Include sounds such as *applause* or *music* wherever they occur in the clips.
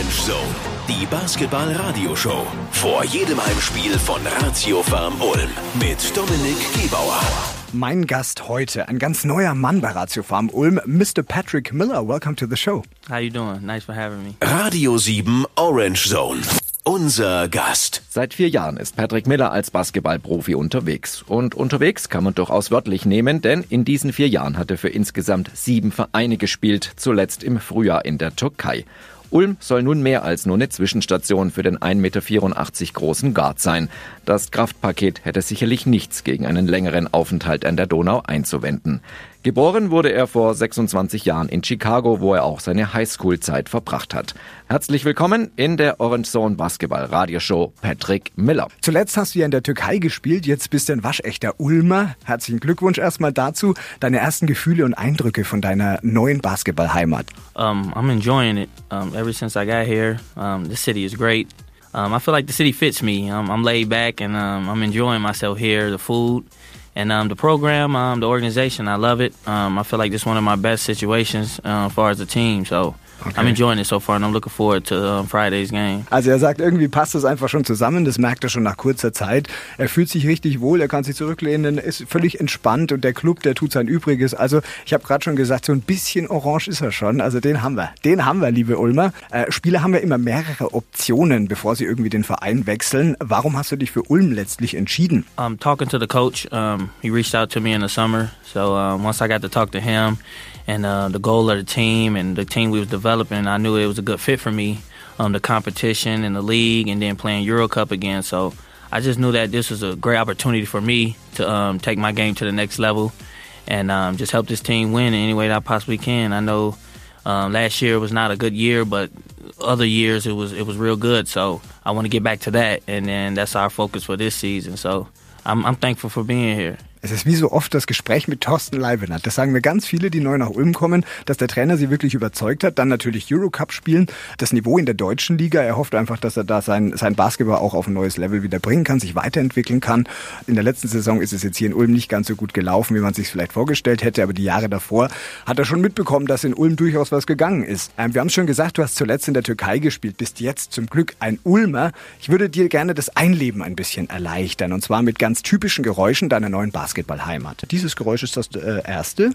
Orange Zone, die Basketball-Radio-Show. Vor jedem Heimspiel von Ratio Farm Ulm mit Dominik Gebauer. Mein Gast heute, ein ganz neuer Mann bei Ratio Farm Ulm, Mr. Patrick Miller. Welcome to the show. How you doing? Nice for having me. Radio 7 Orange Zone. Unser Gast. Seit vier Jahren ist Patrick Miller als Basketballprofi unterwegs. Und unterwegs kann man durchaus wörtlich nehmen, denn in diesen vier Jahren hat er für insgesamt sieben Vereine gespielt, zuletzt im Frühjahr in der Türkei. Ulm soll nun mehr als nur eine Zwischenstation für den 1,84 Meter großen Guard sein. Das Kraftpaket hätte sicherlich nichts gegen einen längeren Aufenthalt an der Donau einzuwenden. Geboren wurde er vor 26 Jahren in Chicago, wo er auch seine Highschool-Zeit verbracht hat. Herzlich willkommen in der Orange Zone Basketball Radioshow Patrick Miller. Zuletzt hast du ja in der Türkei gespielt, jetzt bist du ein waschechter Ulmer. Herzlichen Glückwunsch erstmal dazu. Deine ersten Gefühle und Eindrücke von deiner neuen Basketballheimat. Um, I'm enjoying it. Um, ever since I got here, um, the city is great. Um, I feel like the city fits me. Um, I'm laid back and um, I'm enjoying myself here. The food and um, the program, um, the organization, I love it. Um, I feel like this is one of my best situations uh, as far as the team. So Okay. I'm enjoying it so far and I'm looking forward to um, Friday's game. Also er sagt, irgendwie passt es einfach schon zusammen. Das merkt er schon nach kurzer Zeit. Er fühlt sich richtig wohl, er kann sich zurücklehnen, ist völlig entspannt und der Club, der tut sein Übriges. Also ich habe gerade schon gesagt, so ein bisschen orange ist er schon. Also den haben wir. Den haben wir, liebe Ulmer. Äh, Spieler haben ja immer mehrere Optionen, bevor sie irgendwie den Verein wechseln. Warum hast du dich für Ulm letztlich entschieden? Um, talking to the coach, um, he reached out to me in the summer. So um, once I got to talk to him, and uh, the goal of the team and the team we was developing, I knew it was a good fit for me. Um, the competition and the league, and then playing Euro Cup again. So I just knew that this was a great opportunity for me to um, take my game to the next level and um, just help this team win in any way that I possibly can. I know um, last year was not a good year, but other years it was it was real good. So I want to get back to that, and then that's our focus for this season. So I'm, I'm thankful for being here. Es ist wie so oft das Gespräch mit Thorsten Leibenhardt. Das sagen mir ganz viele, die neu nach Ulm kommen, dass der Trainer sie wirklich überzeugt hat. Dann natürlich Eurocup spielen, das Niveau in der deutschen Liga. Er hofft einfach, dass er da sein, sein Basketball auch auf ein neues Level wieder bringen kann, sich weiterentwickeln kann. In der letzten Saison ist es jetzt hier in Ulm nicht ganz so gut gelaufen, wie man sich vielleicht vorgestellt hätte. Aber die Jahre davor hat er schon mitbekommen, dass in Ulm durchaus was gegangen ist. Ähm, wir haben es schon gesagt, du hast zuletzt in der Türkei gespielt, bist jetzt zum Glück ein Ulmer. Ich würde dir gerne das Einleben ein bisschen erleichtern. Und zwar mit ganz typischen Geräuschen deiner neuen Basketball Basketballheimat. Dieses Geräusch ist das äh, erste.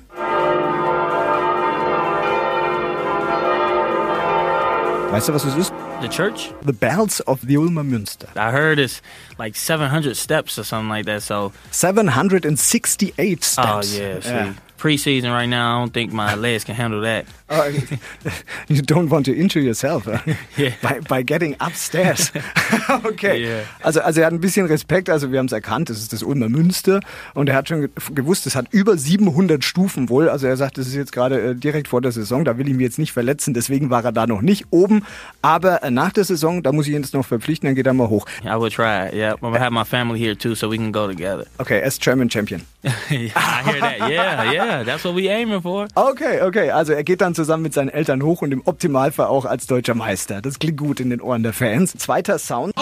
Weißt du, was es ist? The church? The bells of the Ulmer Münster. I heard it's like 700 steps or something like that. So 768 steps. Oh yeah, see. Yeah preseason right now. I don't think my legs can handle that. Uh, *laughs* you don't want to injure yourself uh, *laughs* yeah. by, by getting upstairs. *laughs* okay. Yeah. Also, also er hat ein bisschen Respekt. Also wir haben es erkannt, das ist das Ulmer Münster. Und er hat schon gewusst, es hat über 700 Stufen wohl. Also er sagt, das ist jetzt gerade äh, direkt vor der Saison. Da will ich mich jetzt nicht verletzen. Deswegen war er da noch nicht oben. Aber äh, nach der Saison, da muss ich ihn jetzt noch verpflichten. Dann geht er mal hoch. I will try. Yeah, gonna have my family here too, so we can go together. Okay, as German Champion. I hear that. Yeah, yeah. Yeah, that's what we aiming for. Okay, okay. Also er geht dann zusammen mit seinen Eltern hoch und im Optimalfall auch als deutscher Meister. Das klingt gut in den Ohren der Fans. Zweiter Sound.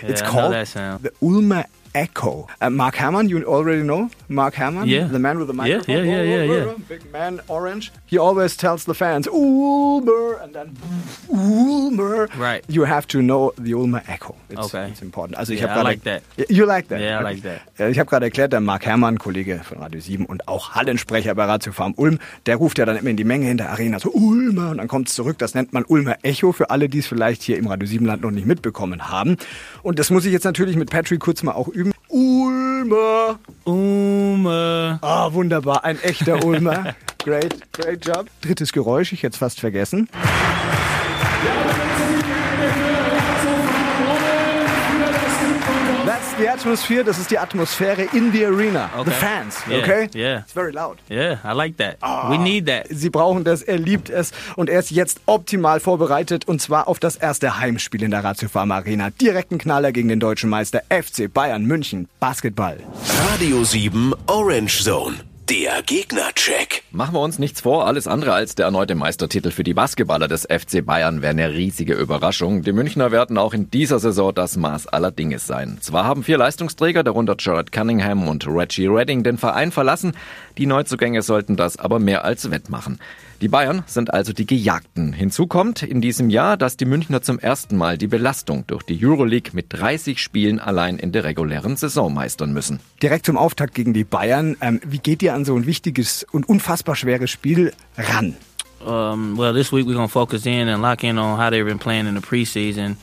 It's called the Ulmer Echo. Uh, Mark Herman, you already know Mark Herman, Yeah. the man with the Yeah, microphone. yeah, yeah, yeah, yeah. Big man, orange. He always tells the fans Ulmer and then Ulmer. Right. You have to know the Ulmer Echo. It's, Okay. it's important. Also ich Yeah, habe like that. You like that? Yeah, I like that. Ja, Ich habe gerade erklärt, der Mark Hermann, Kollege von Radio 7 und auch Hallensprecher bei Radio Farm Ulm, der ruft ja dann immer in die Menge in der Arena so Ulmer und dann kommt es zurück. Das nennt man Ulmer Echo für alle, die es vielleicht hier im Radio 7 Land noch nicht mitbekommen haben. Und das muss ich jetzt natürlich mit Patrick kurz mal auch üben. Ulmer. Uma. Ah, wunderbar, ein echter Ulmer. *laughs* Great, great job. Drittes Geräusch, ich hätte es fast vergessen. That's atmosphere, das ist die Atmosphäre in the arena. Okay. The fans, Yeah, okay? yeah. It's very loud. Yeah, I like that. We need that. Sie brauchen das, er liebt es und er ist jetzt optimal vorbereitet und zwar auf das erste Heimspiel in der Ratio Pharma Arena. Direkten Knaller gegen den deutschen Meister FC Bayern München. Basketball. Radio 7 Orange Zone. Der Gegnercheck. Machen wir uns nichts vor, alles andere als der erneute Meistertitel für die Basketballer des FC Bayern wäre eine riesige Überraschung. Die Münchner werden auch in dieser Saison das Maß aller Dinge sein. Zwar haben vier Leistungsträger, darunter Jared Cunningham und Reggie Redding, den Verein verlassen. Die Neuzugänge sollten das aber mehr als wettmachen. Die Bayern sind also die Gejagten. Hinzu kommt in diesem Jahr, dass die Münchner zum ersten Mal die Belastung durch die Euroleague mit 30 Spielen allein in der regulären Saison meistern müssen. Direkt zum Auftakt gegen die Bayern. Ähm, wie geht ihr an so ein wichtiges und unfassbar schweres Spiel ran? Um, well, this week we're going to focus in and lock in on how they've been playing in the preseason.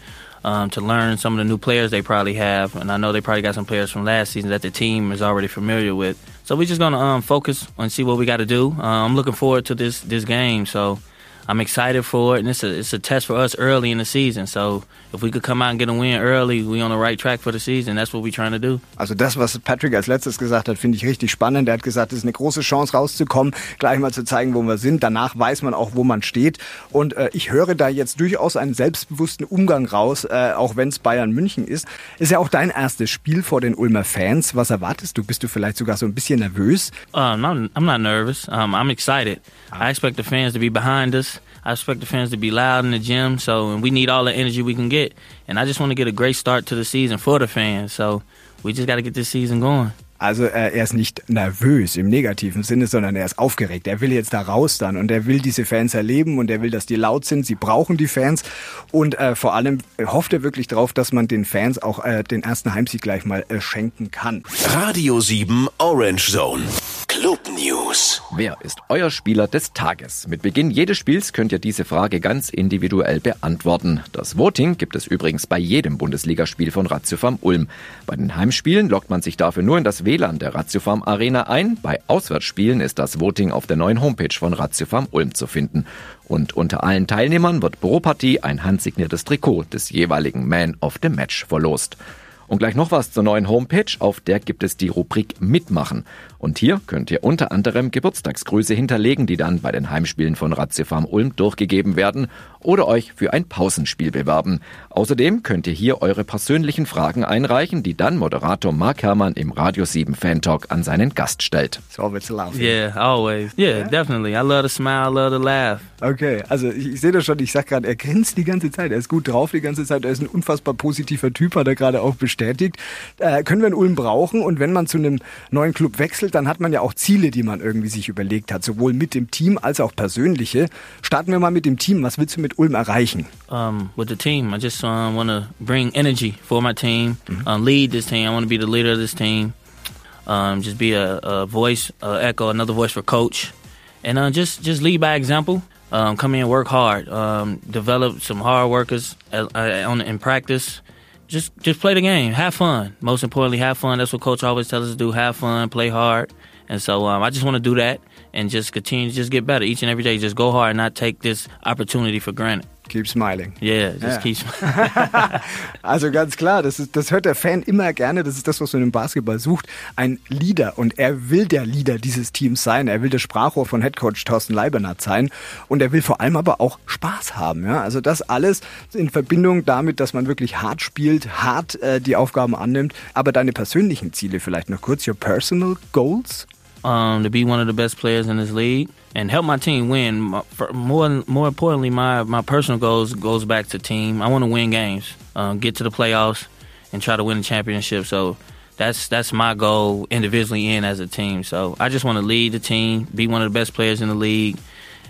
Um, to learn some of the new players they probably have, and I know they probably got some players from last season that the team is already familiar with. So we're just gonna um, focus and see what we got to do. Uh, I'm looking forward to this this game. So I'm excited for it, and it's a it's a test for us early in the season. So if we could come out and get a win early, we on the right track for the season. That's what we're trying to do. Also das, was Patrick als letztes gesagt hat, finde ich richtig spannend. Er hat gesagt, es ist eine große Chance rauszukommen, gleich mal zu zeigen, wo wir sind. Danach weiß man auch, wo man steht. Und äh, ich höre da jetzt durchaus einen selbstbewussten Umgang raus, äh, auch wenn es Bayern München ist. Ist ja auch dein erstes Spiel vor den Ulmer Fans. Was erwartest du? Bist du vielleicht sogar so ein bisschen nervös? Uh, no, I'm not nervous. Um, I'm excited. I expect the fans to be behind us. I expect the fans to be loud in the gym. So, and we need all the energy we can get. And I just want to get a great start to the season for the fans. So, we just got to get this season going. Also äh, er ist nicht nervös im negativen Sinne, sondern er ist aufgeregt. Er will jetzt da raus dann und er will diese Fans erleben und er will, dass die laut sind. Sie brauchen die Fans und äh, vor allem hofft er wirklich darauf, dass man den Fans auch äh, den ersten Heimsieg gleich mal äh, schenken kann. Radio 7 Orange Zone. Club News. Wer ist euer Spieler des Tages? Mit Beginn jedes Spiels könnt ihr diese Frage ganz individuell beantworten. Das Voting gibt es übrigens bei jedem Bundesligaspiel von Ratiofarm Ulm. Bei den Heimspielen lockt man sich dafür nur in das WLAN der Ratiofarm Arena ein. Bei Auswärtsspielen ist das Voting auf der neuen Homepage von Ratiofarm Ulm zu finden. Und unter allen Teilnehmern wird pro Partie ein handsigniertes Trikot des jeweiligen Man of the Match verlost. Und gleich noch was zur neuen Homepage, auf der gibt es die Rubrik Mitmachen. Und hier könnt ihr unter anderem Geburtstagsgrüße hinterlegen, die dann bei den Heimspielen von Ratiofarm Ulm durchgegeben werden oder euch für ein Pausenspiel bewerben. Außerdem könnt ihr hier eure persönlichen Fragen einreichen, die dann Moderator Mark Herrmann im Radio 7 Fan Talk an seinen Gast stellt. So always laughing. Yeah, always. Yeah, yeah, definitely. I love to smile, I love to laugh. Okay, also ich, ich sehe das schon, ich sag gerade, er grinst die ganze Zeit, er ist gut drauf die ganze Zeit, er ist ein unfassbar positiver Typ, hat er gerade auch bestätigt. Äh, können wir in Ulm brauchen und wenn man zu einem neuen Club wechselt, dann hat man ja auch Ziele, die man irgendwie sich überlegt hat, sowohl mit dem Team als auch persönliche. Starten wir mal mit dem Team. Was willst du mit Ulm erreichen? Um, with the team, I just um, want to bring energy for my team, mm-hmm. uh, lead this team. I want to be the leader of this team. Um, just be a, a voice, uh, echo, another voice for coach, and uh, just just lead by example. Um, come in, work hard, um, develop some hard workers uh, on in practice. Just just play the game, have fun. Most importantly, have fun. That's what coach always tells us to do: have fun, play hard. And so um, I just want to do that and just continue to just get better each and every day. Just go hard and not take this opportunity for granted. Keep smiling. Yeah, just Ja. keep smiling. *laughs* Also ganz klar, das, ist, das hört der Fan immer gerne. Das ist das, was man im Basketball sucht. Ein Leader. Und er will der Leader dieses Teams sein. Er will das Sprachrohr von Headcoach Thorsten Leibernat sein. Und er will vor allem aber auch Spaß haben. Ja? Also das alles in Verbindung damit, dass man wirklich hart spielt, hart äh, die Aufgaben annimmt. Aber deine persönlichen Ziele vielleicht noch kurz. Your personal goals? Um, to be one of the best players in this league and help my team win. More more importantly, my my personal goals goes back to team. I want to win games, um, get to the playoffs, and try to win a championship. So that's that's my goal individually and as a team. So I just want to lead the team, be one of the best players in the league,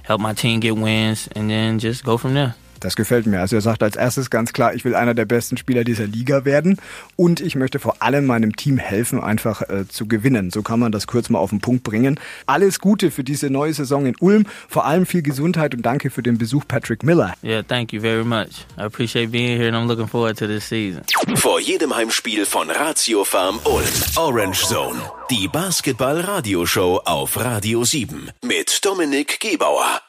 help my team get wins, and then just go from there. Das gefällt mir. Also er sagt als erstes ganz klar, ich will einer der besten Spieler dieser Liga werden und ich möchte vor allem meinem Team helfen, einfach äh, zu gewinnen. So kann man das kurz mal auf den Punkt bringen. Alles Gute für diese neue Saison in Ulm, vor allem viel Gesundheit und danke für den Besuch Patrick Miller. Yeah, thank you very much. I appreciate being here, and I'm looking forward to this season. Vor jedem Heimspiel von Ratio Farm Ulm. Orange Zone. Die Basketball-Radioshow auf Radio 7. Mit Dominik Gebauer.